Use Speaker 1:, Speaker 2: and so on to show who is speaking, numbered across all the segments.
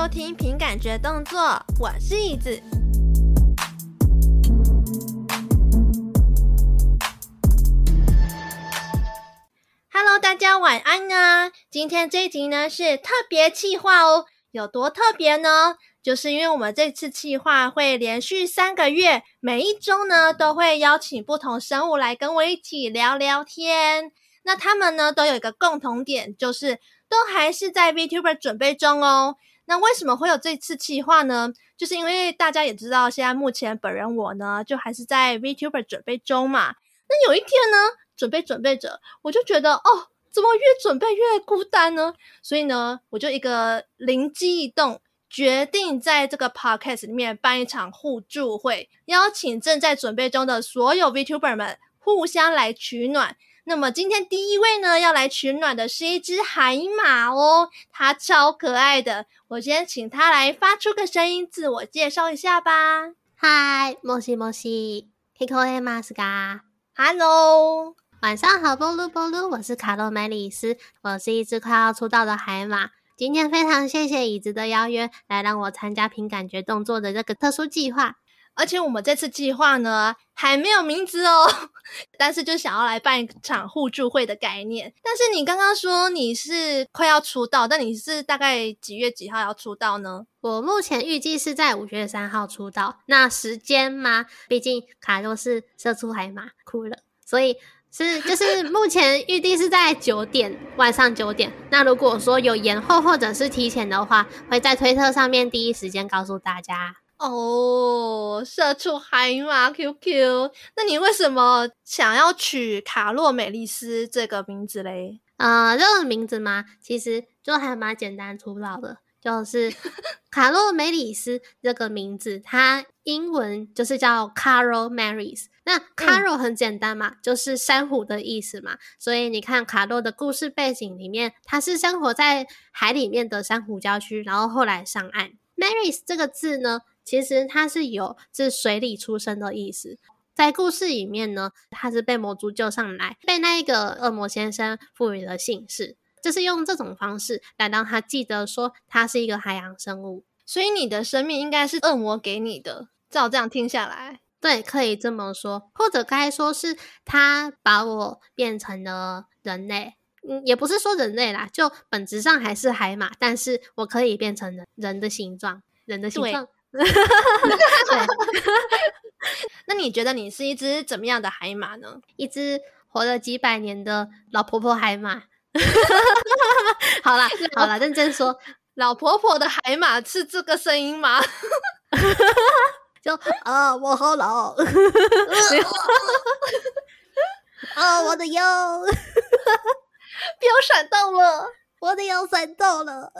Speaker 1: 收听凭感觉动作，我是椅子。Hello，大家晚安啊！今天这一集呢是特别企划哦，有多特别呢？就是因为我们这次企划会连续三个月，每一周呢都会邀请不同生物来跟我一起聊聊天。那他们呢都有一个共同点，就是都还是在 VTuber 准备中哦。那为什么会有这次企划呢？就是因为大家也知道，现在目前本人我呢，就还是在 VTuber 准备中嘛。那有一天呢，准备准备着，我就觉得哦，怎么越准备越孤单呢？所以呢，我就一个灵机一动，决定在这个 Podcast 里面办一场互助会，邀请正在准备中的所有 VTuber 们互相来取暖。那么今天第一位呢，要来取暖的是一只海马哦，它超可爱的。我先请它来发出个声音，自我介绍一下吧。
Speaker 2: 嗨，莫西莫西，Hiko e m a s 嘎
Speaker 1: ，Hello，
Speaker 2: 晚上好，波噜波噜，我是卡洛梅里斯，我是一只快要出道的海马。今天非常谢谢椅子的邀约，来让我参加凭感觉动作的这个特殊计划。
Speaker 1: 而且我们这次计划呢，还没有名字哦，但是就想要来办一场互助会的概念。但是你刚刚说你是快要出道，但你是大概几月几号要出道呢？
Speaker 2: 我目前预计是在五月三号出道。那时间吗？毕竟卡洛是社畜海马，哭了，所以是就是目前预定是在九点晚上九点。那如果说有延后或者是提前的话，会在推特上面第一时间告诉大家。
Speaker 1: 哦，社畜海马 QQ，那你为什么想要取卡洛美丽斯这个名字嘞？
Speaker 2: 呃，这个名字嘛，其实就还蛮简单粗暴的，就是 卡洛美丽斯这个名字，它英文就是叫 Carol Marys。那 Carol 很简单嘛，嗯、就是珊瑚的意思嘛，所以你看卡洛的故事背景里面，它是生活在海里面的珊瑚礁区，然后后来上岸。Marys 这个字呢？其实它是有自水里出生的意思，在故事里面呢，他是被魔族救上来，被那一个恶魔先生赋予了姓氏，就是用这种方式来让他记得说他是一个海洋生物。
Speaker 1: 所以你的生命应该是恶魔给你的，照这样听下来，
Speaker 2: 对，可以这么说，或者该说是他把我变成了人类，嗯，也不是说人类啦，就本质上还是海马，但是我可以变成人人的形状，人的形状。对，
Speaker 1: 那你觉得你是一只怎么样的海马呢？
Speaker 2: 一只活了几百年的老婆婆海马。好啦，好啦，认真说，
Speaker 1: 老婆婆的海马是这个声音吗？
Speaker 2: 就啊，我好老。啊，我的腰，
Speaker 1: 不要闪到了，
Speaker 2: 我的腰闪到了。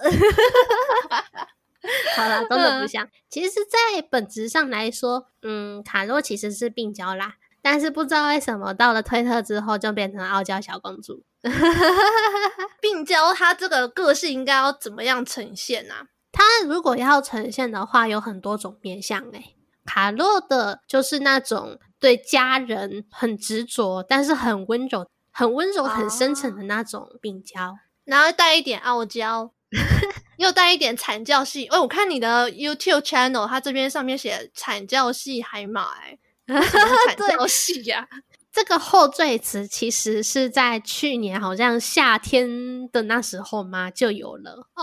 Speaker 2: 好了，真的不像。其实，在本质上来说，嗯，卡洛其实是病娇啦，但是不知道为什么到了推特之后就变成傲娇小公主。
Speaker 1: 病娇她这个个性应该要怎么样呈现啊？
Speaker 2: 她如果要呈现的话，有很多种面向诶。卡洛的就是那种对家人很执着，但是很温柔、很温柔、很深沉的那种病娇，
Speaker 1: 然后带一点傲娇。又带一点惨叫系，哎，我看你的 YouTube channel，它这边上面写惨叫系海马，哎，惨叫系呀。
Speaker 2: 这个后缀词其实是在去年好像夏天的那时候嘛就有了。哦，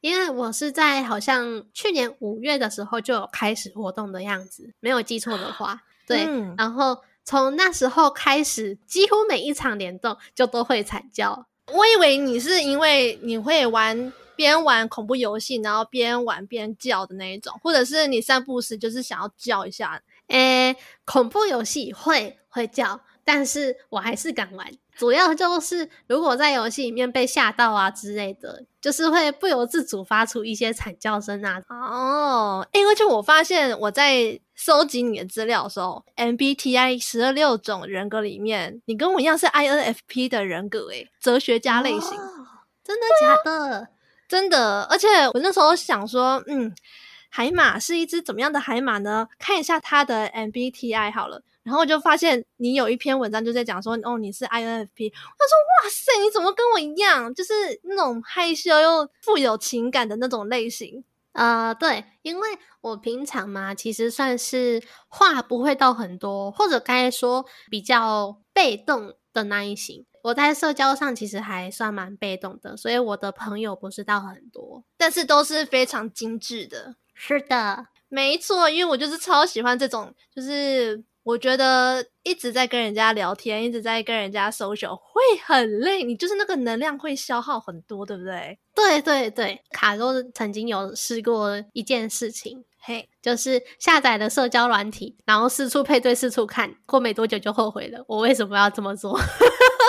Speaker 2: 因为我是在好像去年五月的时候就有开始活动的样子，没有记错的话，对，嗯、然后从那时候开始，几乎每一场联动就都会惨叫。
Speaker 1: 我以为你是因为你会玩边玩恐怖游戏，然后边玩边叫的那一种，或者是你散步时就是想要叫一下。
Speaker 2: 诶、欸，恐怖游戏会会叫，但是我还是敢玩。主要就是如果在游戏里面被吓到啊之类的，就是会不由自主发出一些惨叫声啊。
Speaker 1: 哦，因为就我发现我在收集你的资料的时候，MBTI 十二六种人格里面，你跟我一样是 INFP 的人格诶，哲学家类型。
Speaker 2: 哦、真的假的？
Speaker 1: 真的，而且我那时候想说，嗯，海马是一只怎么样的海马呢？看一下它的 MBTI 好了。然后我就发现你有一篇文章就在讲说，哦，你是 INFP。他说，哇塞，你怎么跟我一样，就是那种害羞又富有情感的那种类型。
Speaker 2: 呃，对，因为我平常嘛，其实算是话不会到很多，或者该说比较被动的那一型。我在社交上其实还算蛮被动的，所以我的朋友不是到很多，
Speaker 1: 但是都是非常精致的。
Speaker 2: 是的，
Speaker 1: 没错，因为我就是超喜欢这种，就是。我觉得一直在跟人家聊天，一直在跟人家 social 会很累，你就是那个能量会消耗很多，对不对？
Speaker 2: 对对对，卡洛曾经有试过一件事情，
Speaker 1: 嘿，
Speaker 2: 就是下载了社交软体，然后四处配对，四处看，过没多久就后悔了。我为什么要这么做？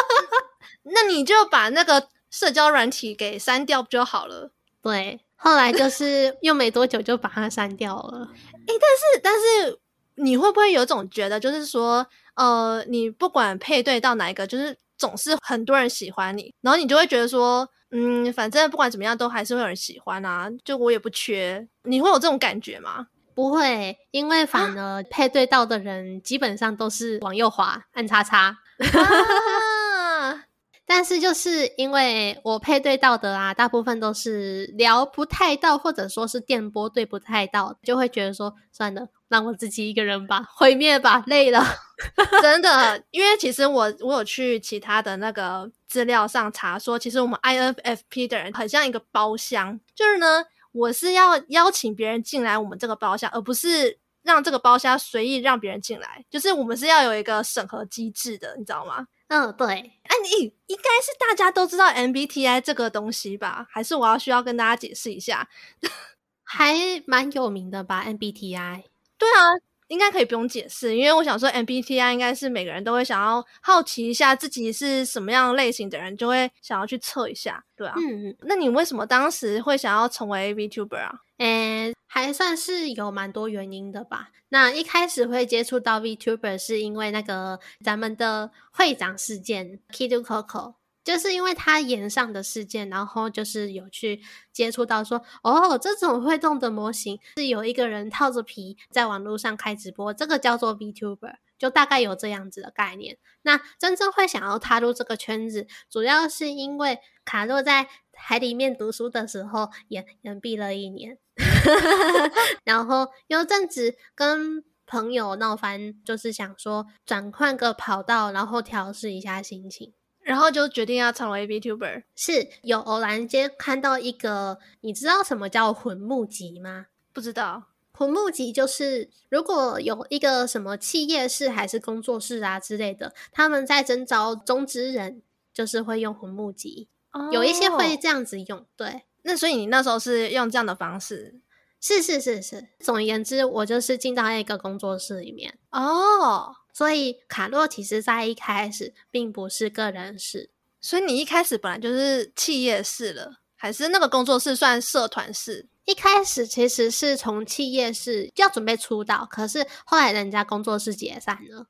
Speaker 1: 那你就把那个社交软体给删掉不就好了？
Speaker 2: 对，后来就是用没多久就把它删掉了。
Speaker 1: 诶，但是但是。你会不会有种觉得，就是说，呃，你不管配对到哪一个，就是总是很多人喜欢你，然后你就会觉得说，嗯，反正不管怎么样，都还是会有人喜欢啊，就我也不缺。你会有这种感觉吗？
Speaker 2: 不会，因为反而配对到的人基本上都是往右滑，按叉叉。但是就是因为我配对到的啊，大部分都是聊不太到，或者说是电波对不太到，就会觉得说算了，让我自己一个人吧，毁灭吧，累了，
Speaker 1: 真的。因为其实我我有去其他的那个资料上查说，其实我们 INFP 的人很像一个包厢，就是呢，我是要邀请别人进来我们这个包厢，而不是让这个包厢随意让别人进来，就是我们是要有一个审核机制的，你知道吗？
Speaker 2: 嗯，对，
Speaker 1: 哎，你应该是大家都知道 MBTI 这个东西吧？还是我要需要跟大家解释一下？
Speaker 2: 还蛮有名的吧？MBTI？
Speaker 1: 对啊，应该可以不用解释，因为我想说 MBTI 应该是每个人都会想要好奇一下自己是什么样类型的人，就会想要去测一下，对啊。
Speaker 2: 嗯嗯，
Speaker 1: 那你为什么当时会想要成为 VTuber 啊？
Speaker 2: 诶，还算是有蛮多原因的吧。那一开始会接触到 VTuber 是因为那个咱们的会长事件，Kidu Coco，就是因为他炎上的事件，然后就是有去接触到说，哦，这种会动的模型是有一个人套着皮在网络上开直播，这个叫做 VTuber，就大概有这样子的概念。那真正会想要踏入这个圈子，主要是因为卡洛在海里面读书的时候也延毕了一年。然后有阵子跟朋友闹翻，就是想说转换个跑道，然后调试一下心情，
Speaker 1: 然后就决定要成为 VTuber。
Speaker 2: 是有偶然间看到一个，你知道什么叫魂募集吗？
Speaker 1: 不知道，
Speaker 2: 魂募集就是如果有一个什么企业室还是工作室啊之类的，他们在征召中之人，就是会用魂募集。哦，有一些会这样子用，对。
Speaker 1: 那所以你那时候是用这样的方式？
Speaker 2: 是是是是。总而言之，我就是进到一个工作室里面
Speaker 1: 哦。
Speaker 2: 所以卡洛其实在一开始并不是个人室，
Speaker 1: 所以你一开始本来就是企业室了，还是那个工作室算社团室？
Speaker 2: 一开始其实是从企业室要准备出道，可是后来人家工作室解散了。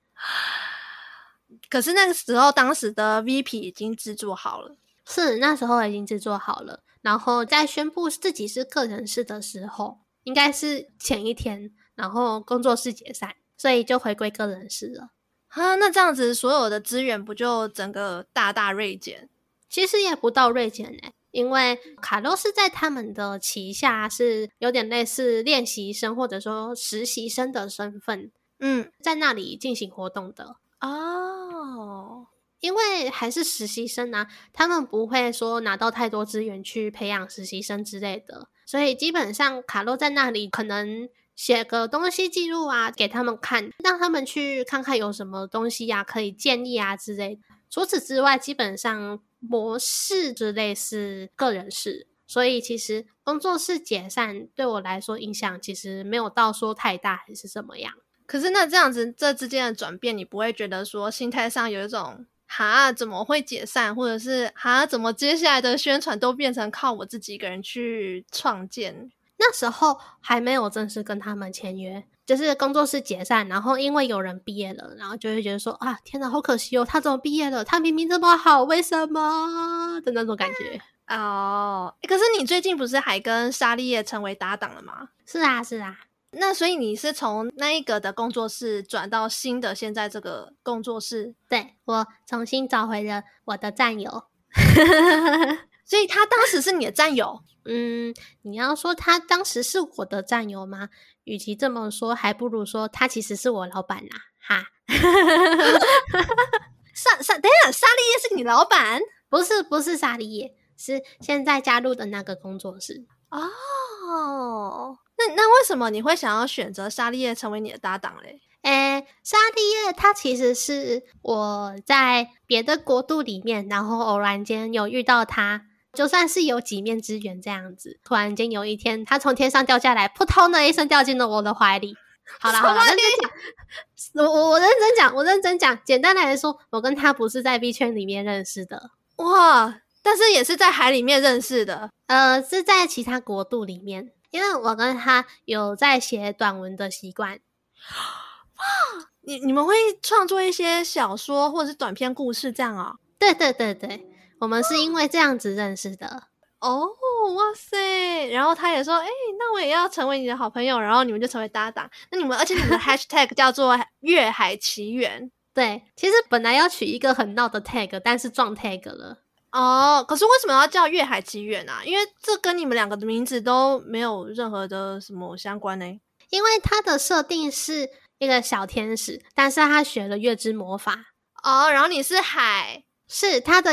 Speaker 1: 可是那个时候，当时的 VP 已经制作好了。
Speaker 2: 是那时候已经制作好了，然后在宣布自己是个人室的时候，应该是前一天，然后工作室解散，所以就回归个人事了。
Speaker 1: 哈，那这样子所有的资源不就整个大大锐减？
Speaker 2: 其实也不到锐减诶，因为卡洛是在他们的旗下，是有点类似练习生或者说实习生的身份，
Speaker 1: 嗯，
Speaker 2: 在那里进行活动的
Speaker 1: 哦。
Speaker 2: 因为还是实习生啊，他们不会说拿到太多资源去培养实习生之类的，所以基本上卡洛在那里可能写个东西记录啊，给他们看，让他们去看看有什么东西呀、啊、可以建议啊之类的。除此之外，基本上模式之类是个人事，所以其实工作室解散对我来说影响其实没有到说太大还是怎么样。
Speaker 1: 可是那这样子这之间的转变，你不会觉得说心态上有一种？哈，怎么会解散？或者是哈，怎么接下来的宣传都变成靠我自己一个人去创建？
Speaker 2: 那时候还没有正式跟他们签约，就是工作室解散，然后因为有人毕业了，然后就会觉得说啊，天哪，好可惜哦，他怎么毕业了？他明明这么好，为什么的那种感觉？
Speaker 1: 哦，可是你最近不是还跟沙利叶成为搭档了吗？
Speaker 2: 是啊，是啊。
Speaker 1: 那所以你是从那一个的工作室转到新的现在这个工作室？
Speaker 2: 对，我重新找回了我的战友，
Speaker 1: 所以他当时是你的战友。
Speaker 2: 嗯，你要说他当时是我的战友吗？与其这么说，还不如说他其实是我老板呐、啊。哈，
Speaker 1: 沙沙，等一下，沙利叶是你老板？
Speaker 2: 不是，不是沙利叶，是现在加入的那个工作室。
Speaker 1: 哦，那那为什么你会想要选择沙利叶成为你的搭档嘞？
Speaker 2: 诶，沙利叶他其实是我在别的国度里面，然后偶然间有遇到他。就算是有几面之缘这样子，突然间有一天，他从天上掉下来，扑通的一声掉进了我的怀里。好了好了，认真讲，我我我认真讲，我认真讲。简单来说，我跟他不是在 B 圈里面认识的，
Speaker 1: 哇！但是也是在海里面认识的，
Speaker 2: 呃，是在其他国度里面，因为我跟他有在写短文的习惯。
Speaker 1: 哇！你你们会创作一些小说或者是短篇故事这样啊？
Speaker 2: 对对对对。我们是因为这样子认识的
Speaker 1: 哦，哇塞！然后他也说，哎、欸，那我也要成为你的好朋友，然后你们就成为搭档。那你们，而且你们的 hashtag 叫做“月海奇缘”。
Speaker 2: 对，其实本来要取一个很闹的 tag，但是撞 tag 了。
Speaker 1: 哦，可是为什么要叫“月海奇缘”啊？因为这跟你们两个的名字都没有任何的什么相关呢？
Speaker 2: 因为他的设定是一个小天使，但是他学了月之魔法。
Speaker 1: 哦，然后你是海，
Speaker 2: 是他的。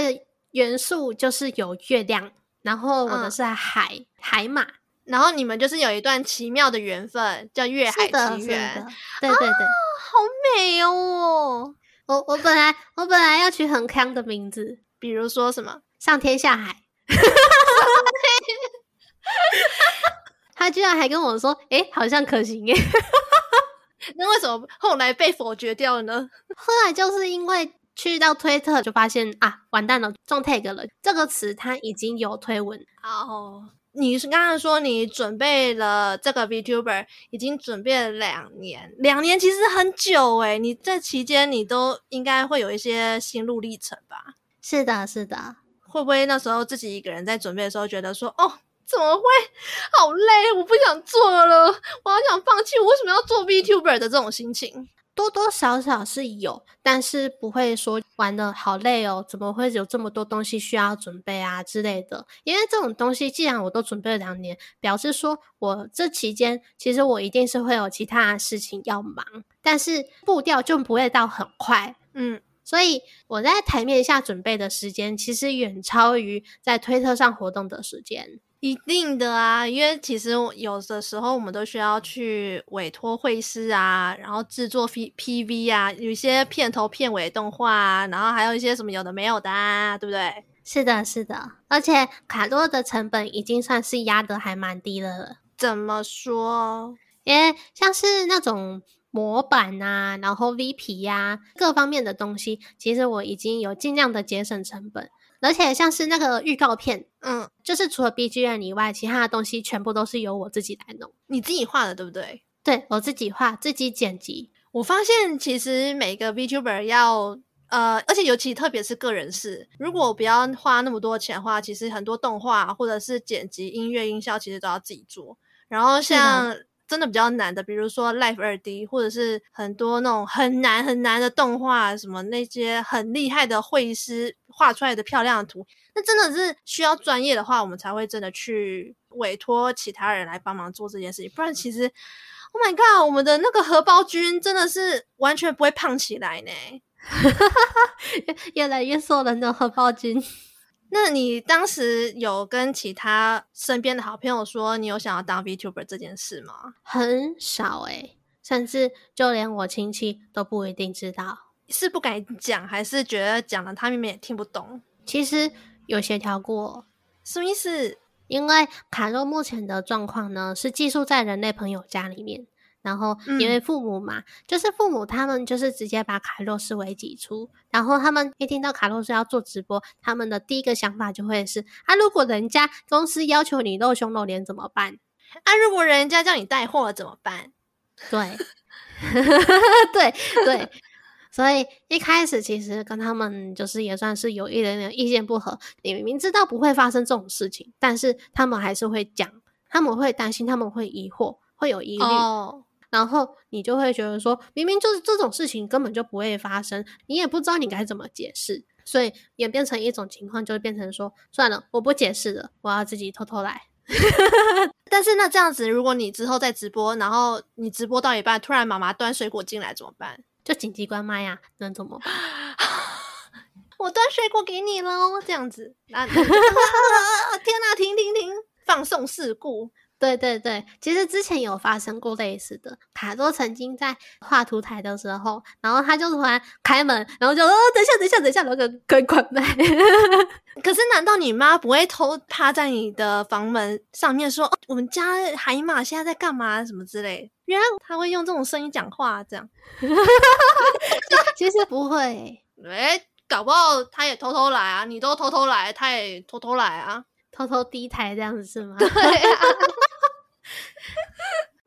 Speaker 2: 元素就是有月亮，然后我的是海、嗯、海马，
Speaker 1: 然后你们就是有一段奇妙的缘分，叫月海奇缘。
Speaker 2: 对对对，
Speaker 1: 啊、好美哦！
Speaker 2: 我我本来我本来要取很康的名字，
Speaker 1: 比如说什么
Speaker 2: 上天下海。他居然还跟我说：“哎、欸、好像可行耶。”
Speaker 1: 那为什么后来被否决掉了呢？
Speaker 2: 后来就是因为。去到推特就发现啊，完蛋了，中 tag 了。这个词它已经有推文。
Speaker 1: 哦，你是刚刚说你准备了这个 VTuber，已经准备了两年，两年其实很久诶。你这期间你都应该会有一些心路历程吧？
Speaker 2: 是的，是的。
Speaker 1: 会不会那时候自己一个人在准备的时候，觉得说，哦，怎么会好累，我不想做了，我好想放弃，我为什么要做 VTuber 的这种心情？
Speaker 2: 多多少少是有，但是不会说玩的好累哦，怎么会有这么多东西需要准备啊之类的？因为这种东西，既然我都准备了两年，表示说我这期间其实我一定是会有其他事情要忙，但是步调就不会到很快，嗯，所以我在台面下准备的时间，其实远超于在推特上活动的时间。
Speaker 1: 一定的啊，因为其实有的时候我们都需要去委托绘师啊，然后制作 P P V 啊，有一些片头片尾动画啊，然后还有一些什么有的没有的啊，对不对？
Speaker 2: 是的，是的，而且卡洛的成本已经算是压得还蛮低的了。
Speaker 1: 怎么说？
Speaker 2: 因为像是那种模板啊，然后 V P 呀、啊，各方面的东西，其实我已经有尽量的节省成本。而且像是那个预告片，嗯，就是除了 BGM 以外，其他的东西全部都是由我自己来弄。
Speaker 1: 你自己画的，对不对？
Speaker 2: 对，我自己画，自己剪辑。
Speaker 1: 我发现其实每个 VTuber 要，呃，而且尤其特别是个人事，如果我不要花那么多钱的话，其实很多动画或者是剪辑、音乐、音效，其实都要自己做。然后像。真的比较难的，比如说 Life 二 D，或者是很多那种很难很难的动画，什么那些很厉害的绘师画出来的漂亮的图，那真的是需要专业的话，我们才会真的去委托其他人来帮忙做这件事情。不然，其实 Oh my God，我们的那个荷包君真的是完全不会胖起来呢，
Speaker 2: 越来越瘦了的荷包君。
Speaker 1: 那你当时有跟其他身边的好朋友说你有想要当 VTuber 这件事吗？
Speaker 2: 很少诶、欸，甚至就连我亲戚都不一定知道。
Speaker 1: 是不敢讲，还是觉得讲了他们也听不懂？
Speaker 2: 其实有协调过，
Speaker 1: 什么意思？
Speaker 2: 因为卡洛目前的状况呢，是寄宿在人类朋友家里面。然后因为父母嘛，嗯、就是父母他们就是直接把卡洛视为己出，然后他们一听到卡洛是要做直播，他们的第一个想法就会是：啊，如果人家公司要求你露胸露脸怎么办？
Speaker 1: 啊，如果人家叫你带货了怎么办？
Speaker 2: 对，对 对，所以一开始其实跟他们就是也算是有一点点意见不合。你明明知道不会发生这种事情，但是他们还是会讲，他们会担心，他们会疑惑，会有疑虑。Oh. 然后你就会觉得说，明明就是这种事情根本就不会发生，你也不知道你该怎么解释，所以演变成一种情况，就会变成说，算了，我不解释了，我要自己偷偷来。
Speaker 1: 但是那这样子，如果你之后在直播，然后你直播到一半，突然妈妈端水果进来怎么办？
Speaker 2: 就紧急关麦呀，能怎么办？
Speaker 1: 我端水果给你喽，这样子，啊，天哪，停停停，放送事故。
Speaker 2: 对对对，其实之前有发生过类似的。卡多曾经在画图台的时候，然后他就突然开门，然后就哦，等一下，等一下，等一下，然后就关关麦。
Speaker 1: 可是，难道你妈不会偷趴在你的房门上面说：“哦，我们家海马现在在干嘛？什么之类？”原来他会用这种声音讲话，这样。
Speaker 2: 其实不会，
Speaker 1: 诶，搞不好他也偷偷来啊！你都偷偷来，他也偷偷来啊，
Speaker 2: 偷偷低台这样子是吗？
Speaker 1: 对啊。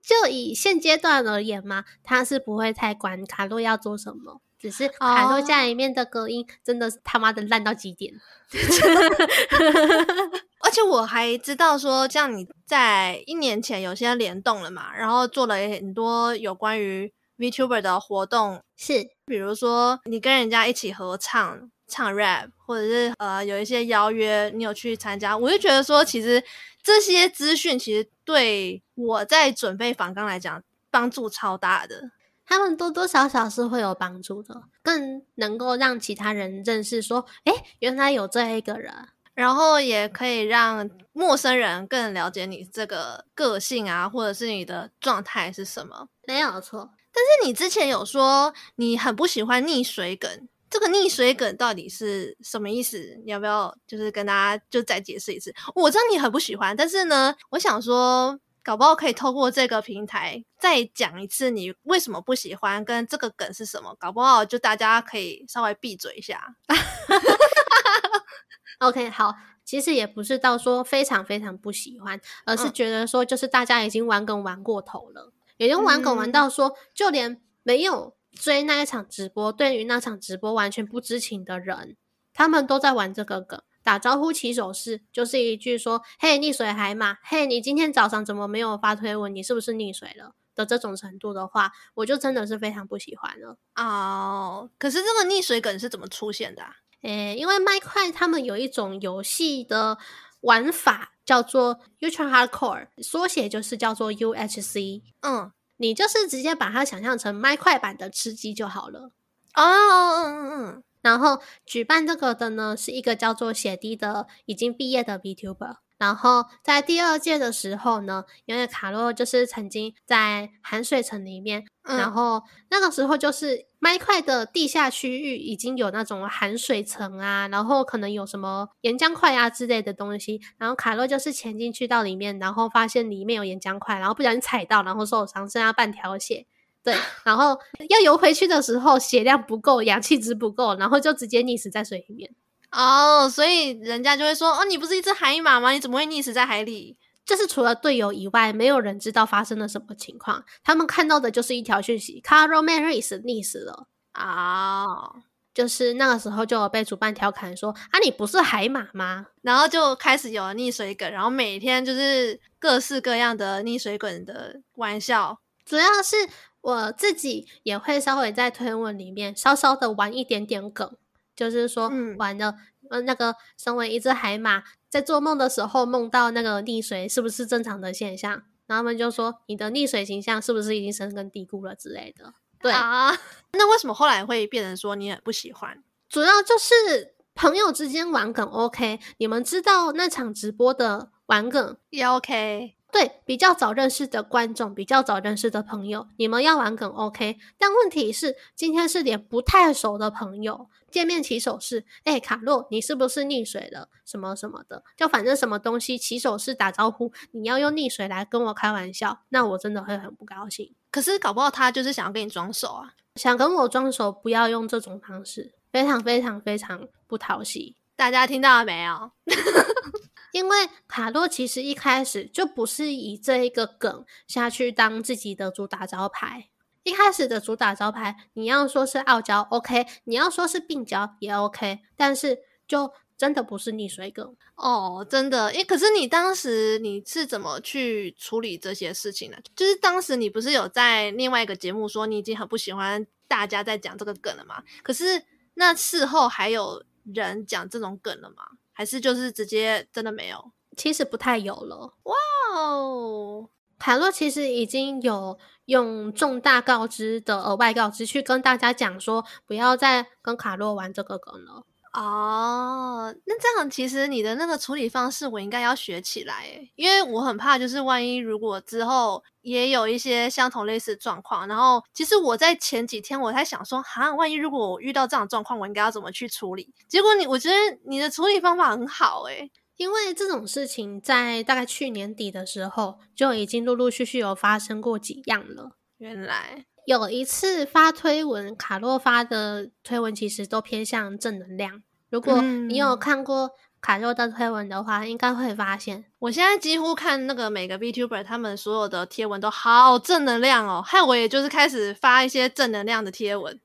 Speaker 2: 就以现阶段而言嘛，他是不会太管卡洛要做什么，只是卡洛家里面的隔音真的是他妈的烂到极点。
Speaker 1: 而且我还知道说，像你在一年前有些联动了嘛，然后做了很多有关于 VTuber 的活动，
Speaker 2: 是
Speaker 1: 比如说你跟人家一起合唱唱 rap，或者是呃有一些邀约，你有去参加，我就觉得说其实。这些资讯其实对我在准备访纲来讲帮助超大的，
Speaker 2: 他们多多少少是会有帮助的，更能够让其他人认识说，诶，原来有这一个人，
Speaker 1: 然后也可以让陌生人更了解你这个个性啊，或者是你的状态是什么。
Speaker 2: 没有错，
Speaker 1: 但是你之前有说你很不喜欢溺水梗。这个溺水梗到底是什么意思？你要不要就是跟大家就再解释一次？我知道你很不喜欢，但是呢，我想说，搞不好可以透过这个平台再讲一次你为什么不喜欢，跟这个梗是什么？搞不好就大家可以稍微闭嘴一下。
Speaker 2: OK，好，其实也不是到说非常非常不喜欢，而是觉得说就是大家已经玩梗玩过头了，也就玩梗玩到说，嗯、就连没有。追那一场直播，对于那场直播完全不知情的人，他们都在玩这个梗。打招呼起手式就是一句说：“嘿，溺水海马，嘿，你今天早上怎么没有发推文？你是不是溺水了？”的这种程度的话，我就真的是非常不喜欢了。
Speaker 1: 哦，可是这个溺水梗是怎么出现的啊？
Speaker 2: 诶，因为麦块他们有一种游戏的玩法叫做 Ultra Hardcore，缩写就是叫做 UHC。
Speaker 1: 嗯。
Speaker 2: 你就是直接把它想象成麦块版的吃鸡就好了
Speaker 1: 哦，嗯嗯嗯。
Speaker 2: 然后举办这个的呢，是一个叫做血滴的已经毕业的 VTuber。然后在第二届的时候呢，因为卡洛就是曾经在含水城里面，嗯、然后那个时候就是麦块的地下区域已经有那种含水层啊，然后可能有什么岩浆块啊之类的东西，然后卡洛就是潜进去到里面，然后发现里面有岩浆块，然后不小心踩到，然后受伤，剩下半条血。对，然后要游回去的时候血量不够，氧气值不够，然后就直接溺死在水里面。
Speaker 1: 哦，所以人家就会说，哦，你不是一只海马吗？你怎么会溺死在海里？
Speaker 2: 就是除了队友以外，没有人知道发生了什么情况。他们看到的就是一条讯息：Carol Maris 溺死了。
Speaker 1: 啊、哦，
Speaker 2: 就是那个时候就有被主办调侃说，啊，你不是海马吗？
Speaker 1: 然后就开始有了溺水梗，然后每天就是各式各样的溺水梗的玩笑。
Speaker 2: 主要是我自己也会稍微在推文里面稍稍的玩一点点梗。就是说，玩的呃，那个身为一只海马，在做梦的时候梦到那个溺水，是不是正常的现象？然后他们就说，你的溺水形象是不是已经深根蒂固了之类的？对
Speaker 1: 啊，那为什么后来会变成说你很不喜欢？
Speaker 2: 主要就是朋友之间玩梗 OK，你们知道那场直播的玩梗
Speaker 1: 也 OK。
Speaker 2: 对，比较早认识的观众，比较早认识的朋友，你们要玩梗 OK，但问题是今天是连不太熟的朋友见面起手式，哎，卡洛，你是不是溺水了？什么什么的，就反正什么东西起手式打招呼，你要用溺水来跟我开玩笑，那我真的会很不高兴。
Speaker 1: 可是搞不好他就是想要跟你装熟啊，
Speaker 2: 想跟我装熟，不要用这种方式，非常非常非常不讨喜。
Speaker 1: 大家听到了没有？
Speaker 2: 因为卡洛其实一开始就不是以这一个梗下去当自己的主打招牌。一开始的主打招牌，你要说是傲娇，OK；你要说是病娇也 OK。但是就真的不是溺水梗
Speaker 1: 哦，真的。诶，可是你当时你是怎么去处理这些事情呢？就是当时你不是有在另外一个节目说你已经很不喜欢大家在讲这个梗了吗？可是那事后还有人讲这种梗了吗？还是就是直接真的没有？
Speaker 2: 其实不太有了。
Speaker 1: 哇哦，
Speaker 2: 卡洛其实已经有用重大告知的额外告知去跟大家讲说，不要再跟卡洛玩这个梗了。
Speaker 1: 哦，那这样其实你的那个处理方式我应该要学起来诶，因为我很怕就是万一如果之后也有一些相同类似状况，然后其实我在前几天我才想说，哈，万一如果我遇到这样的状况，我应该要怎么去处理？结果你我觉得你的处理方法很好诶，
Speaker 2: 因为这种事情在大概去年底的时候就已经陆陆续续有发生过几样了。
Speaker 1: 原来。
Speaker 2: 有一次发推文，卡洛发的推文其实都偏向正能量。如果你有看过卡洛的推文的话，嗯、应该会发现，
Speaker 1: 我现在几乎看那个每个 VTuber 他们所有的贴文都好正能量哦，害我也就是开始发一些正能量的贴文。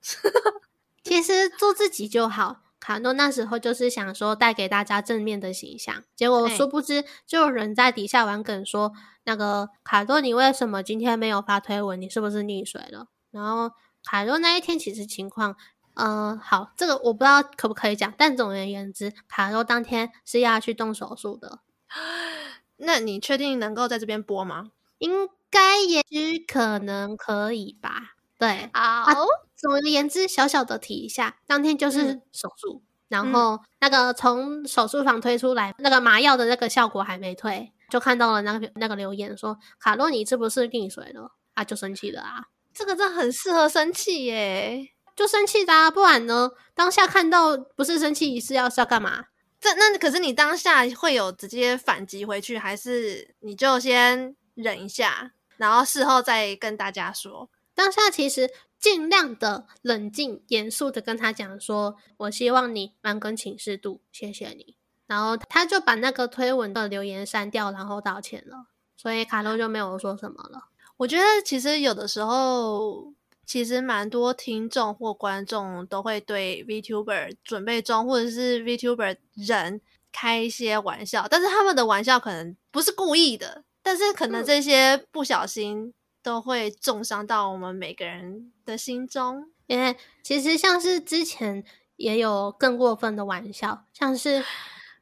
Speaker 2: 其实做自己就好。卡诺那时候就是想说带给大家正面的形象，结果殊不知就有人在底下玩梗说。那个卡洛，你为什么今天没有发推文？你是不是溺水了？然后卡洛那一天其实情况，呃，好，这个我不知道可不可以讲，但总而言之，卡洛当天是要去动手术的。
Speaker 1: 那你确定能够在这边播吗？
Speaker 2: 应该也许可能可以吧。对，
Speaker 1: 好、
Speaker 2: 啊。总而言之，小小的提一下，当天就是手术，嗯、然后那个从手术房推出来，那个麻药的那个效果还没退。就看到了那个那个留言说：“卡洛，你是不是溺水了？”啊，就生气了啊！
Speaker 1: 这个真的很适合生气耶，
Speaker 2: 就生气的啊，不然呢？当下看到不是生气是要是要干嘛？
Speaker 1: 这那可是你当下会有直接反击回去，还是你就先忍一下，然后事后再跟大家说？
Speaker 2: 当下其实尽量的冷静严肃的跟他讲说：“我希望你慢更请示度，谢谢你。”然后他就把那个推文的留言删掉，然后道歉了，所以卡洛就没有说什么了。
Speaker 1: 我觉得其实有的时候，其实蛮多听众或观众都会对 VTuber 准备中或者是 VTuber 人开一些玩笑，但是他们的玩笑可能不是故意的，但是可能这些不小心都会重伤到我们每个人的心中。
Speaker 2: 因为其实像是之前也有更过分的玩笑，像是。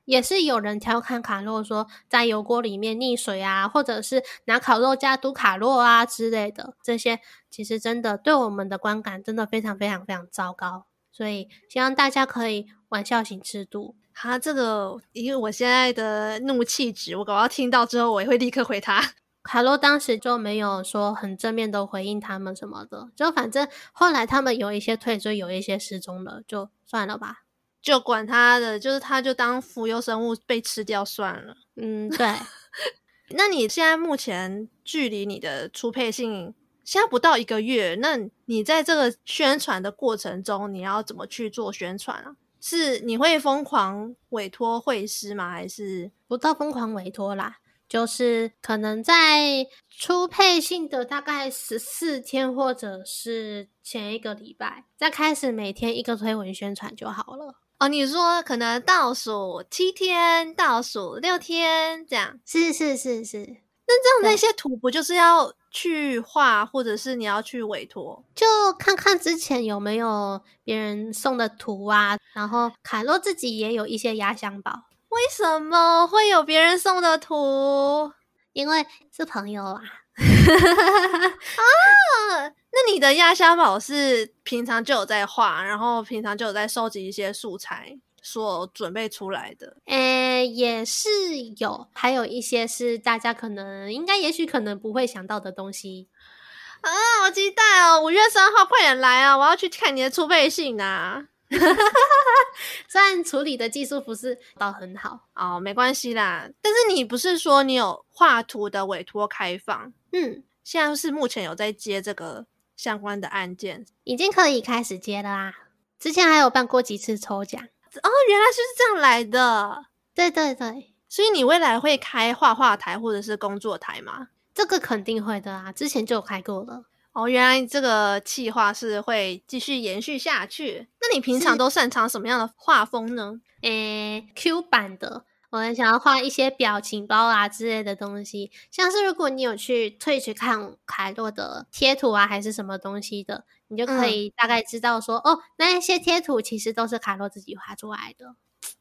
Speaker 2: 也是有人调侃卡洛说，在油锅里面溺水啊，或者是拿烤肉加毒卡洛啊之类的，这些其实真的对我们的观感真的非常非常非常糟糕。所以希望大家可以玩笑行尺度。
Speaker 1: 哈，这个因为我现在的怒气值，我搞要听到之后，我也会立刻回他。
Speaker 2: 卡洛当时就没有说很正面的回应他们什么的，就反正后来他们有一些退追，有一些失踪了，就算了吧。
Speaker 1: 就管他的，就是他就当浮游生物被吃掉算了。
Speaker 2: 嗯，对。
Speaker 1: 那你现在目前距离你的初配信现在不到一个月，那你在这个宣传的过程中，你要怎么去做宣传啊？是你会疯狂委托会师吗？还是
Speaker 2: 不到疯狂委托啦？就是可能在初配信的大概十四天，或者是前一个礼拜，再开始每天一个推文宣传就好了。
Speaker 1: 哦，你说可能倒数七天，倒数六天这样？
Speaker 2: 是是是是。
Speaker 1: 那这样那些图不就是要去画，或者是你要去委托？
Speaker 2: 就看看之前有没有别人送的图啊。然后卡洛自己也有一些压箱宝。
Speaker 1: 为什么会有别人送的图？
Speaker 2: 因为是朋友啊。
Speaker 1: 啊。那你的压箱宝是平常就有在画，然后平常就有在收集一些素材所准备出来的？
Speaker 2: 诶、欸，也是有，还有一些是大家可能应该、也许可能不会想到的东西
Speaker 1: 啊！好期待哦，五月三号快点来啊！我要去看你的出配信啊！
Speaker 2: 虽然处理的技术不是到很好
Speaker 1: 哦，没关系啦。但是你不是说你有画图的委托开放？
Speaker 2: 嗯，
Speaker 1: 现在是目前有在接这个。相关的案件
Speaker 2: 已经可以开始接了啦。之前还有办过几次抽奖
Speaker 1: 哦，原来就是这样来的。
Speaker 2: 对对对，
Speaker 1: 所以你未来会开画画台或者是工作台吗？
Speaker 2: 这个肯定会的啊，之前就有开过了。
Speaker 1: 哦，原来这个计划是会继续延续下去。那你平常都擅长什么样的画风呢？
Speaker 2: 诶，Q 版的，我很想要画一些表情包啊之类的东西。像是如果你有去 Twitch 看凯洛的贴图啊，还是什么东西的，你就可以大概知道说，嗯、哦，那一些贴图其实都是凯洛自己画出来的。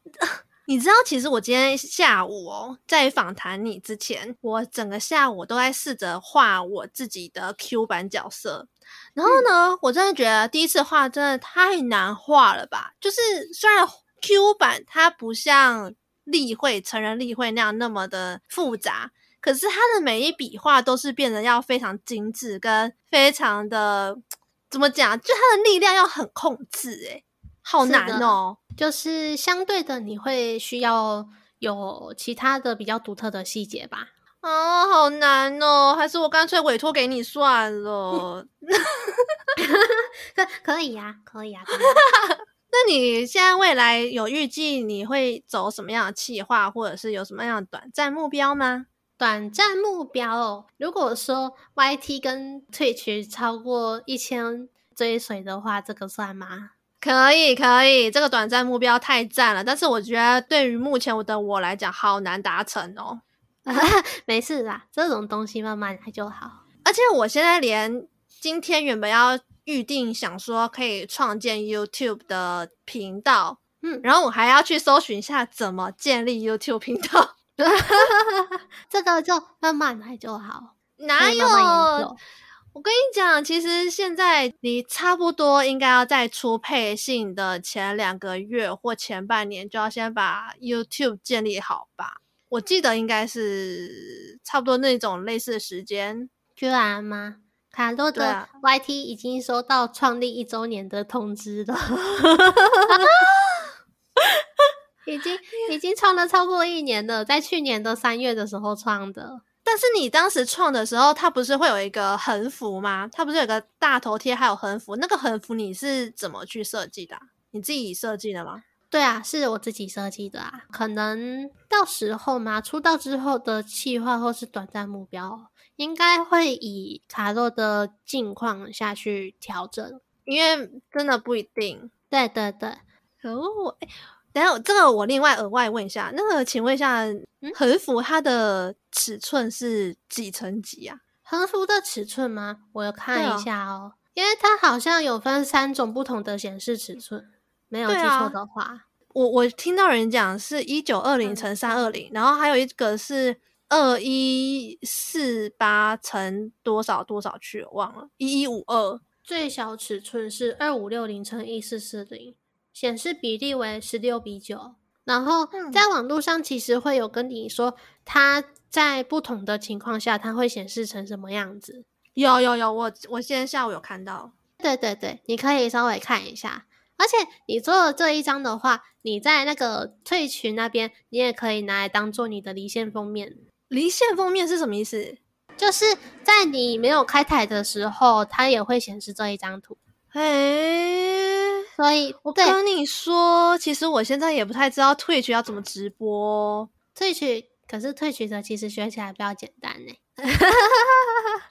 Speaker 1: 你知道，其实我今天下午哦，在访谈你之前，我整个下午都在试着画我自己的 Q 版角色。然后呢，嗯、我真的觉得第一次画真的太难画了吧？就是虽然 Q 版它不像立绘成人立绘那样那么的复杂，可是它的每一笔画都是变得要非常精致，跟非常的怎么讲？就它的力量要很控制，诶好难哦。
Speaker 2: 就是相对的，你会需要有其他的比较独特的细节吧？
Speaker 1: 啊，好难哦！还是我干脆委托给你算了。
Speaker 2: 可可以呀，可以呀。
Speaker 1: 那你现在未来有预计你会走什么样的企划，或者是有什么样的短暂目标吗？
Speaker 2: 短暂目标哦，如果说 YT 跟 Twitch 超过一千追随的话，这个算吗？
Speaker 1: 可以可以，这个短暂目标太赞了，但是我觉得对于目前我的我来讲，好难达成哦。
Speaker 2: 没事啦，这种东西慢慢来就好。
Speaker 1: 而且我现在连今天原本要预定想说可以创建 YouTube 的频道，嗯，然后我还要去搜寻一下怎么建立 YouTube 频道，
Speaker 2: 这个就慢慢来就好。
Speaker 1: 哪有？慢慢我跟你讲，其实现在你差不多应该要在出配信的前两个月或前半年就要先把 YouTube 建立好吧？我记得应该是差不多那种类似的时间。
Speaker 2: 居然吗？卡洛的 YT 已经收到创立一周年的通知了，已经已经创了超过一年了，在去年的三月的时候创的。
Speaker 1: 但是你当时创的时候，它不是会有一个横幅吗？它不是有个大头贴，还有横幅。那个横幅你是怎么去设计的啊？你自己设计的吗？
Speaker 2: 对啊，是我自己设计的啊。可能到时候嘛，出道之后的计划或是短暂目标，应该会以卡洛的近况下去调整，
Speaker 1: 因为真的不一定。
Speaker 2: 对对对，
Speaker 1: 哦，欸等下，这个我另外额外问一下，那个请问一下，横幅它的尺寸是几乘几啊？
Speaker 2: 横幅的尺寸吗？我要看一下哦，哦，因为它好像有分三种不同的显示尺寸，没有记错的话。啊、
Speaker 1: 我我听到人讲是一九二零乘三二零，然后还有一个是二一四八乘多少多少去，我忘了，一一五二。
Speaker 2: 最小尺寸是二五六零乘一四四零。显示比例为十六比九，然后在网络上其实会有跟你说，它在不同的情况下，它会显示成什么样子。
Speaker 1: 有有有，我我今天下午有看到。
Speaker 2: 对对对，你可以稍微看一下。而且你做了这一张的话，你在那个退群那边，你也可以拿来当做你的离线封面。
Speaker 1: 离线封面是什么意思？
Speaker 2: 就是在你没有开台的时候，它也会显示这一张图。
Speaker 1: 哎，
Speaker 2: 所以
Speaker 1: 我跟你说，其实我现在也不太知道 Twitch 要怎么直播。
Speaker 2: Twitch 可是 Twitch 的，其实学起来比较简单呢。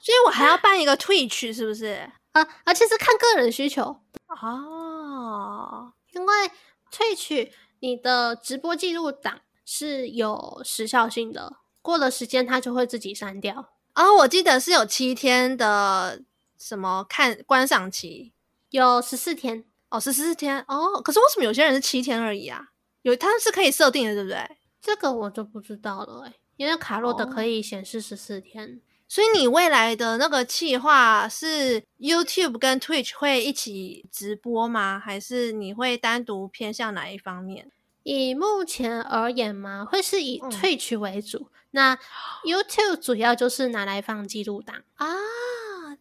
Speaker 1: 所以我还要办一个 Twitch，是不是？
Speaker 2: 啊，啊，其实看个人需求
Speaker 1: 哦。
Speaker 2: 因为 Twitch 你的直播记录档是有时效性的，过了时间它就会自己删掉。
Speaker 1: 哦，我记得是有七天的什么看观赏期。
Speaker 2: 有十四天
Speaker 1: 哦，十四天哦。可是为什么有些人是七天而已啊？有，他是可以设定的，对不对？
Speaker 2: 这个我就不知道了诶，因为卡洛的可以显示十四天。哦，
Speaker 1: 所以你未来的那个计划是 YouTube 跟 Twitch 会一起直播吗？还是你会单独偏向哪一方面？
Speaker 2: 以目前而言嘛，会是以 Twitch 为主。嗯、那 YouTube 主要就是拿来放记录档
Speaker 1: 啊。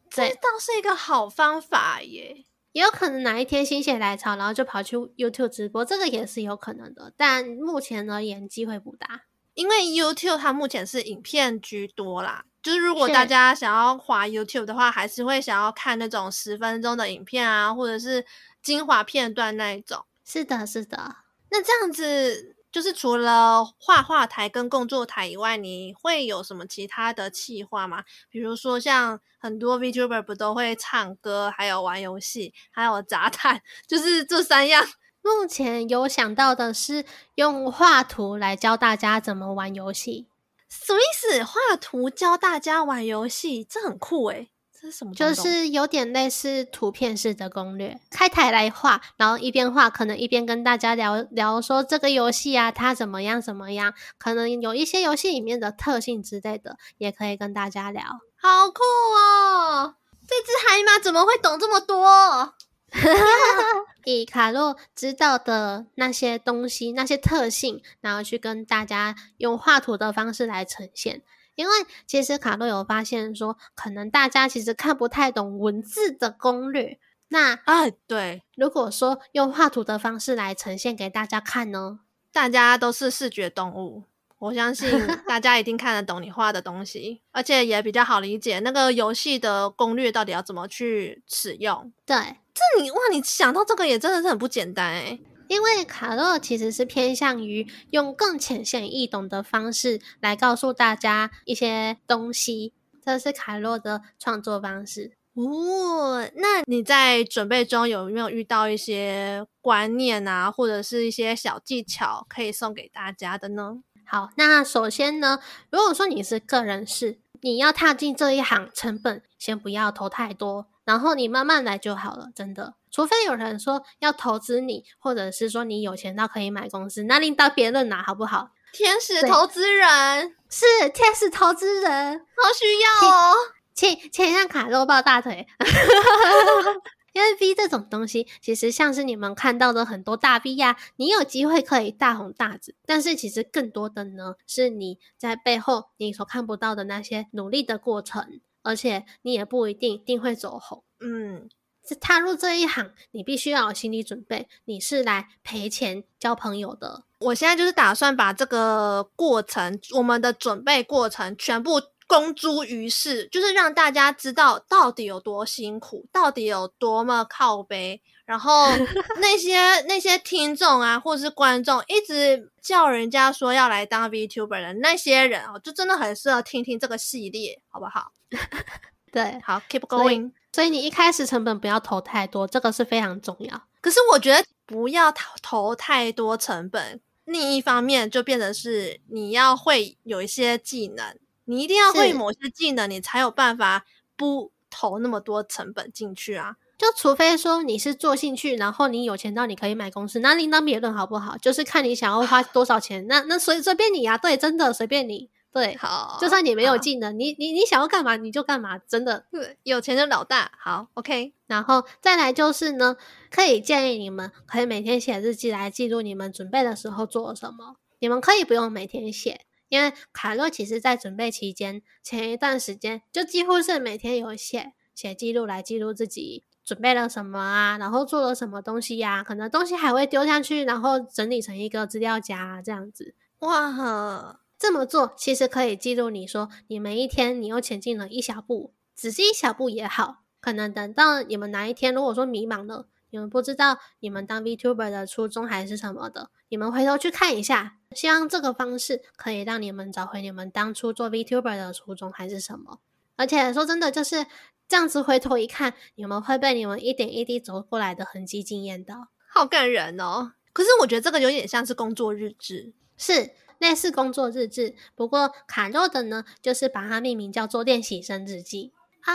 Speaker 1: 这倒是一个好方法耶。
Speaker 2: 也有可能哪一天心血来潮，然后就跑去 YouTube 直播，这个也是有可能的。但目前而言，机会不大，
Speaker 1: 因为 YouTube 它目前是影片居多啦。就是如果大家想要滑 YouTube 的话，还是会想要看那种十分钟的影片啊，或者是精华片段那一种。
Speaker 2: 是的，是的。
Speaker 1: 那这样子。就是除了画画台跟工作台以外，你会有什么其他的企划吗？比如说像很多 VTuber 不都会唱歌，还有玩游戏，还有杂谈，就是这三样
Speaker 2: 目前有想到的是用画图来教大家怎么玩游戏。
Speaker 1: 什么意思？画图教大家玩游戏，这很酷诶。这是什么？
Speaker 2: 就是有点类似图片式的攻略，开台来画，然后一边画，可能一边跟大家聊聊说这个游戏啊，它怎么样怎么样，可能有一些游戏里面的特性之类的，也可以跟大家聊。
Speaker 1: 好酷哦！这只海马怎么会懂这么多？
Speaker 2: 以卡洛知道的那些东西、那些特性，然后去跟大家用画图的方式来呈现。因为其实卡洛有发现说，可能大家其实看不太懂文字的攻略。那
Speaker 1: 啊，对，
Speaker 2: 如果说用画图的方式来呈现给大家看呢，
Speaker 1: 大家都是视觉动物，我相信大家一定看得懂你画的东西，而且也比较好理解那个游戏的攻略到底要怎么去使用。
Speaker 2: 对，
Speaker 1: 这你哇，你想到这个也真的是很不简单诶。
Speaker 2: 因为卡洛其实是偏向于用更浅显易懂的方式来告诉大家一些东西，这是卡洛的创作方式。
Speaker 1: 哦，那你在准备中有没有遇到一些观念啊，或者是一些小技巧可以送给大家的呢？
Speaker 2: 好，那首先呢，如果说你是个人事，你要踏进这一行，成本先不要投太多。然后你慢慢来就好了，真的。除非有人说要投资你，或者是说你有钱到可以买公司，那另当别论啦，好不好？
Speaker 1: 天使投资人
Speaker 2: 是天使投资人，
Speaker 1: 好需要哦，
Speaker 2: 请请让卡肉抱大腿。因为 V 这种东西，其实像是你们看到的很多大 V 呀，你有机会可以大红大紫，但是其实更多的呢，是你在背后你所看不到的那些努力的过程。而且你也不一定一定会走红，
Speaker 1: 嗯，
Speaker 2: 是踏入这一行，你必须要有心理准备，你是来赔钱交朋友的。
Speaker 1: 我现在就是打算把这个过程，我们的准备过程全部公诸于世，就是让大家知道到底有多辛苦，到底有多么靠北。然后 那些那些听众啊，或是观众，一直叫人家说要来当 VTuber 的那些人哦，就真的很适合听听这个系列，好不好？
Speaker 2: 对，
Speaker 1: 好，keep going。
Speaker 2: 所以你一开始成本不要投太多，这个是非常重要。
Speaker 1: 可是我觉得不要投投太多成本，另一方面就变成是你要会有一些技能，你一定要会某些技能，你才有办法不投那么多成本进去啊。
Speaker 2: 就除非说你是做兴趣，然后你有钱到你可以买公司，那另当别论，好不好？就是看你想要花多少钱，那那随随便你呀、啊，对，真的随便你，对，
Speaker 1: 好，
Speaker 2: 就算你没有技能，你你你想要干嘛你就干嘛，真的，
Speaker 1: 对，有钱的老大，好，OK。
Speaker 2: 然后再来就是呢，可以建议你们可以每天写日记来记录你们准备的时候做了什么。你们可以不用每天写，因为卡洛其实在准备期间前一段时间就几乎是每天有写写记录来记录自己。准备了什么啊？然后做了什么东西呀、啊？可能东西还会丢下去，然后整理成一个资料夹、啊、这样子。
Speaker 1: 哇呵，
Speaker 2: 这么做其实可以记录你说你每一天你又前进了一小步，只是一小步也好。可能等到你们哪一天如果说迷茫了，你们不知道你们当 VTuber 的初衷还是什么的，你们回头去看一下，希望这个方式可以让你们找回你们当初做 VTuber 的初衷还是什么。而且说真的，就是。这样子回头一看，你们会被你们一点一滴走过来的痕迹惊艳到，
Speaker 1: 好感人哦！可是我觉得这个有点像是工作日志，
Speaker 2: 是类似工作日志。不过卡肉的呢，就是把它命名叫做练习生日记
Speaker 1: 啊。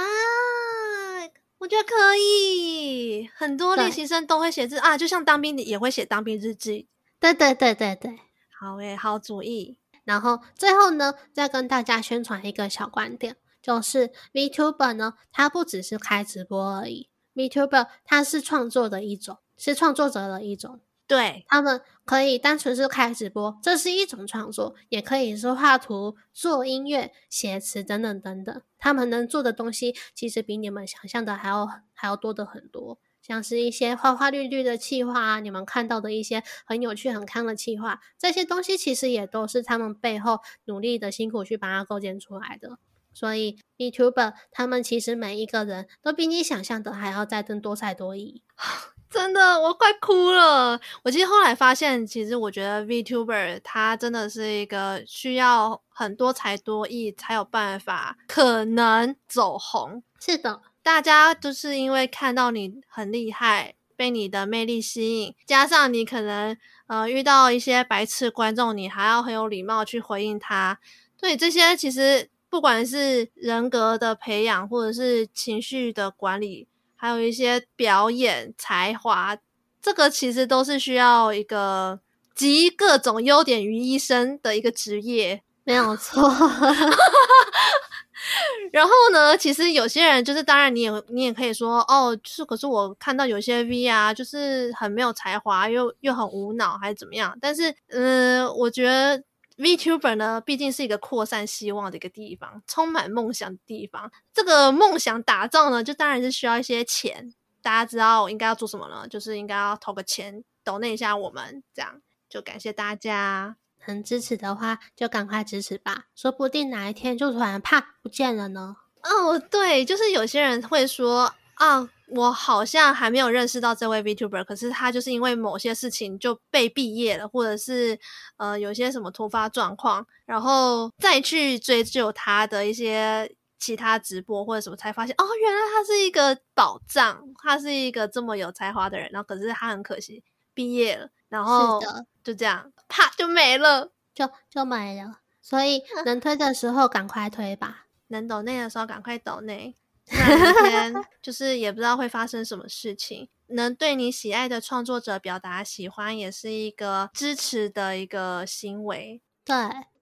Speaker 1: 我觉得可以，很多练习生都会写字啊，就像当兵的也会写当兵日记。
Speaker 2: 对对对对对，
Speaker 1: 好诶，好主意。
Speaker 2: 然后最后呢，再跟大家宣传一个小观点。就是 VTuber 呢，它不只是开直播而已。VTuber 它是创作的一种，是创作者的一种。
Speaker 1: 对，
Speaker 2: 他们可以单纯是开直播，这是一种创作；也可以是画图、做音乐、写词等等等等。他们能做的东西，其实比你们想象的还要还要多的很多。像是一些花花绿绿的企划啊，你们看到的一些很有趣、很康的企划，这些东西其实也都是他们背后努力的辛苦去把它构建出来的。所以，VTuber 他们其实每一个人都比你想象的还要再更多才多艺。
Speaker 1: 真的，我快哭了。我其实后来发现，其实我觉得 VTuber 他真的是一个需要很多才多艺才有办法可能走红。
Speaker 2: 是的，
Speaker 1: 大家就是因为看到你很厉害，被你的魅力吸引，加上你可能呃遇到一些白痴观众，你还要很有礼貌去回应他。对，这些其实不管是人格的培养，或者是情绪的管理，还有一些表演才华，这个其实都是需要一个集各种优点于一身的一个职业，
Speaker 2: 没有错。
Speaker 1: 然后呢，其实有些人就是，当然你也你也可以说哦，就是可是我看到有些 V 啊，就是很没有才华，又又很无脑，还是怎么样？但是，嗯、呃，我觉得 VTuber 呢，毕竟是一个扩散希望的一个地方，充满梦想的地方。这个梦想打造呢，就当然是需要一些钱。大家知道我应该要做什么呢？就是应该要投个钱，donate 一下我们，这样就感谢大家。
Speaker 2: 能支持的话，就赶快支持吧，说不定哪一天就突然啪不见了呢。
Speaker 1: 哦，对，就是有些人会说啊，我好像还没有认识到这位 VTuber，可是他就是因为某些事情就被毕业了，或者是呃有些什么突发状况，然后再去追究他的一些其他直播或者什么，才发现哦，原来他是一个宝藏，他是一个这么有才华的人，然后可是他很可惜毕业了，然后就这样啪就没了，
Speaker 2: 就就没了，所以能推的时候赶快推吧。
Speaker 1: 能抖内的时候赶快抖内，那天就是也不知道会发生什么事情。能对你喜爱的创作者表达喜欢，也是一个支持的一个行为。
Speaker 2: 对，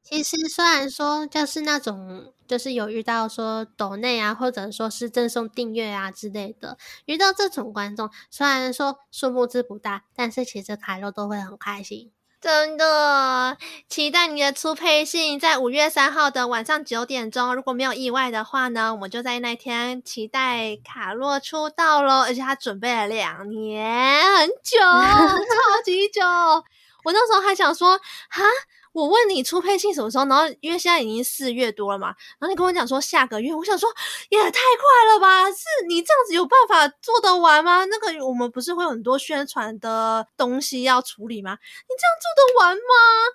Speaker 2: 其实虽然说就是那种，就是有遇到说抖内啊，或者说是赠送订阅啊之类的，遇到这种观众，虽然说数目字不大，但是其实凯洛都会很开心。
Speaker 1: 真的期待你的初配信，在五月三号的晚上九点钟。如果没有意外的话呢，我们就在那天期待卡洛出道喽。而且他准备了两年，很久，超级久。我那时候还想说，哈。我问你出配信什么时候？然后因为现在已经四月多了嘛，然后你跟我讲说下个月，我想说也太快了吧？是你这样子有办法做得完吗？那个我们不是会有很多宣传的东西要处理吗？你这样做得完吗？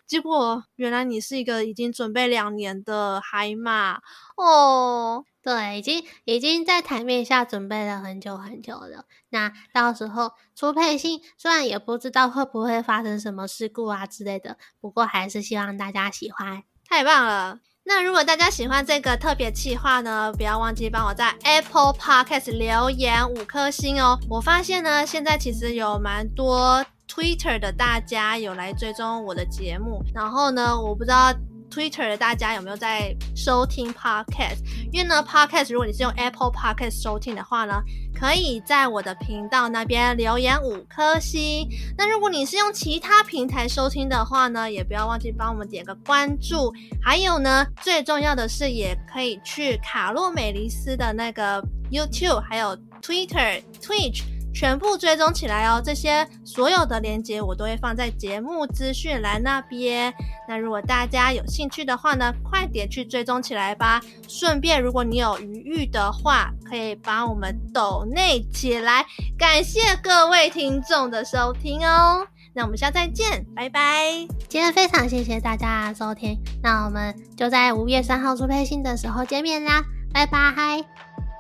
Speaker 1: 结果原来你是一个已经准备两年的海马哦。
Speaker 2: 对，已经已经在台面下准备了很久很久了。那到时候出配信，虽然也不知道会不会发生什么事故啊之类的，不过还是希望大家喜欢，
Speaker 1: 太棒了。那如果大家喜欢这个特别企划呢，不要忘记帮我在 Apple Podcast 留言五颗星哦。我发现呢，现在其实有蛮多 Twitter 的大家有来追踪我的节目，然后呢，我不知道。Twitter 的大家有没有在收听 Podcast？因为呢，Podcast 如果你是用 Apple Podcast 收听的话呢，可以在我的频道那边留言五颗星。那如果你是用其他平台收听的话呢，也不要忘记帮我们点个关注。还有呢，最重要的是，也可以去卡洛美尼斯的那个 YouTube，还有 Twitter、Twitch。全部追踪起来哦！这些所有的链接我都会放在节目资讯栏那边。那如果大家有兴趣的话呢，快点去追踪起来吧。顺便，如果你有余裕的话，可以帮我们抖内起来。感谢各位听众的收听哦。那我们下次再见，拜拜。
Speaker 2: 今天非常谢谢大家收听，那我们就在五月三号出配信的时候见面啦，拜拜。